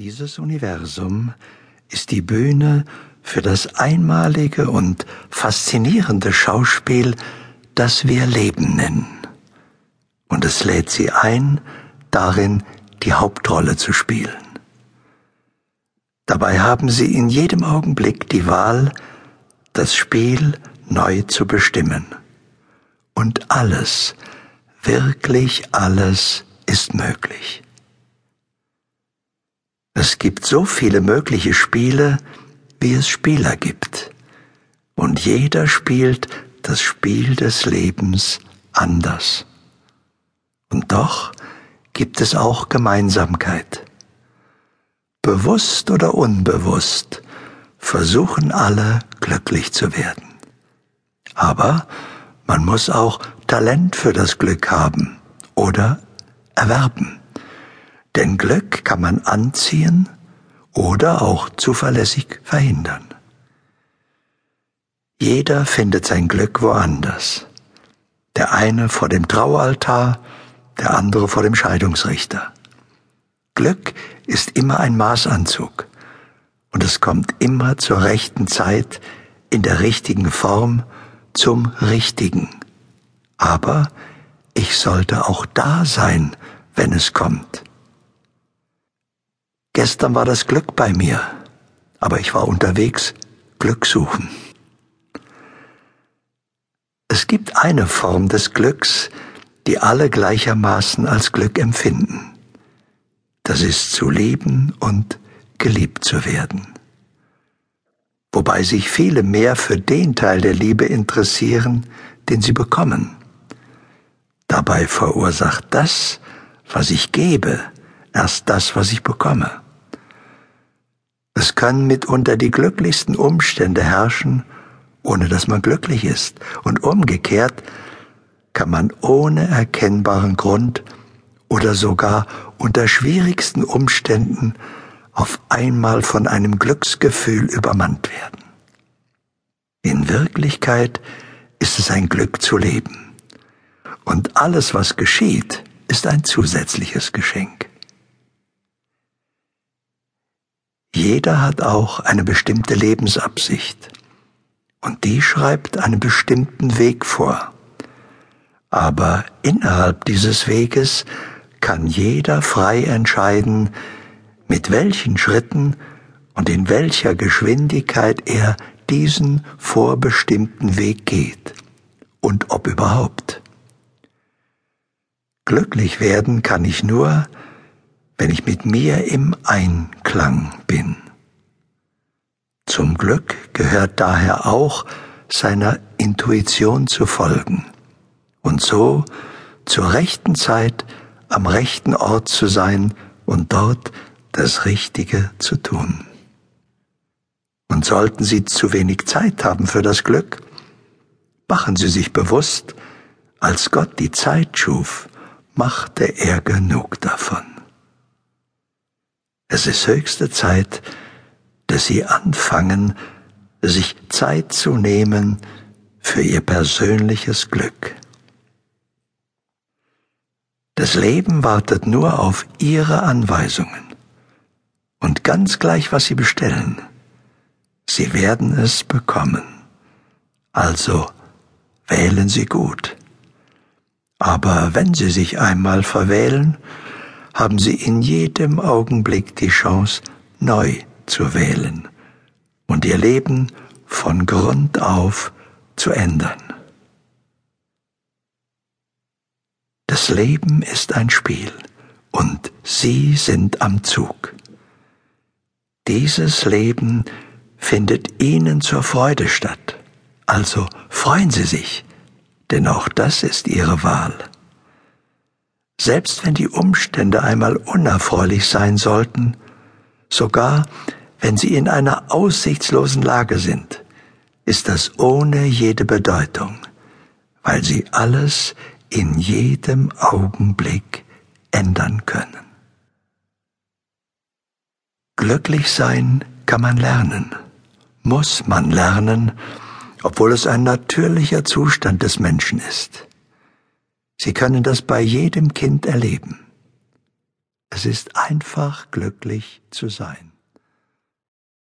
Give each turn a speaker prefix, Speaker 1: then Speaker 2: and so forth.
Speaker 1: Dieses Universum ist die Bühne für das einmalige und faszinierende Schauspiel, das wir Leben nennen. Und es lädt sie ein, darin die Hauptrolle zu spielen. Dabei haben sie in jedem Augenblick die Wahl, das Spiel neu zu bestimmen. Und alles, wirklich alles ist möglich. Es gibt so viele mögliche Spiele, wie es Spieler gibt. Und jeder spielt das Spiel des Lebens anders. Und doch gibt es auch Gemeinsamkeit. Bewusst oder unbewusst versuchen alle glücklich zu werden. Aber man muss auch Talent für das Glück haben oder erwerben. Denn Glück kann man anziehen oder auch zuverlässig verhindern. Jeder findet sein Glück woanders. Der eine vor dem Traualtar, der andere vor dem Scheidungsrichter. Glück ist immer ein Maßanzug und es kommt immer zur rechten Zeit, in der richtigen Form, zum Richtigen. Aber ich sollte auch da sein, wenn es kommt. Gestern war das Glück bei mir, aber ich war unterwegs Glück suchen. Es gibt eine Form des Glücks, die alle gleichermaßen als Glück empfinden. Das ist zu lieben und geliebt zu werden. Wobei sich viele mehr für den Teil der Liebe interessieren, den sie bekommen. Dabei verursacht das, was ich gebe, erst das, was ich bekomme. Es können mitunter die glücklichsten Umstände herrschen, ohne dass man glücklich ist. Und umgekehrt kann man ohne erkennbaren Grund oder sogar unter schwierigsten Umständen auf einmal von einem Glücksgefühl übermannt werden. In Wirklichkeit ist es ein Glück zu leben. Und alles, was geschieht, ist ein zusätzliches Geschenk. Jeder hat auch eine bestimmte Lebensabsicht und die schreibt einen bestimmten Weg vor. Aber innerhalb dieses Weges kann jeder frei entscheiden, mit welchen Schritten und in welcher Geschwindigkeit er diesen vorbestimmten Weg geht und ob überhaupt. Glücklich werden kann ich nur, wenn ich mit mir im Einklang bin. Zum Glück gehört daher auch, seiner Intuition zu folgen und so zur rechten Zeit am rechten Ort zu sein und dort das Richtige zu tun. Und sollten Sie zu wenig Zeit haben für das Glück, machen Sie sich bewusst, als Gott die Zeit schuf, machte er genug davon. Es ist höchste Zeit, dass Sie anfangen, sich Zeit zu nehmen für Ihr persönliches Glück. Das Leben wartet nur auf Ihre Anweisungen. Und ganz gleich, was Sie bestellen, Sie werden es bekommen. Also wählen Sie gut. Aber wenn Sie sich einmal verwählen, haben Sie in jedem Augenblick die Chance, neu zu wählen und Ihr Leben von Grund auf zu ändern. Das Leben ist ein Spiel und Sie sind am Zug. Dieses Leben findet Ihnen zur Freude statt. Also freuen Sie sich, denn auch das ist Ihre Wahl. Selbst wenn die Umstände einmal unerfreulich sein sollten, sogar wenn Sie in einer aussichtslosen Lage sind, ist das ohne jede Bedeutung, weil Sie alles in jedem Augenblick ändern können. Glücklich sein kann man lernen, muss man lernen, obwohl es ein natürlicher Zustand des Menschen ist. Sie können das bei jedem Kind erleben. Es ist einfach glücklich zu sein.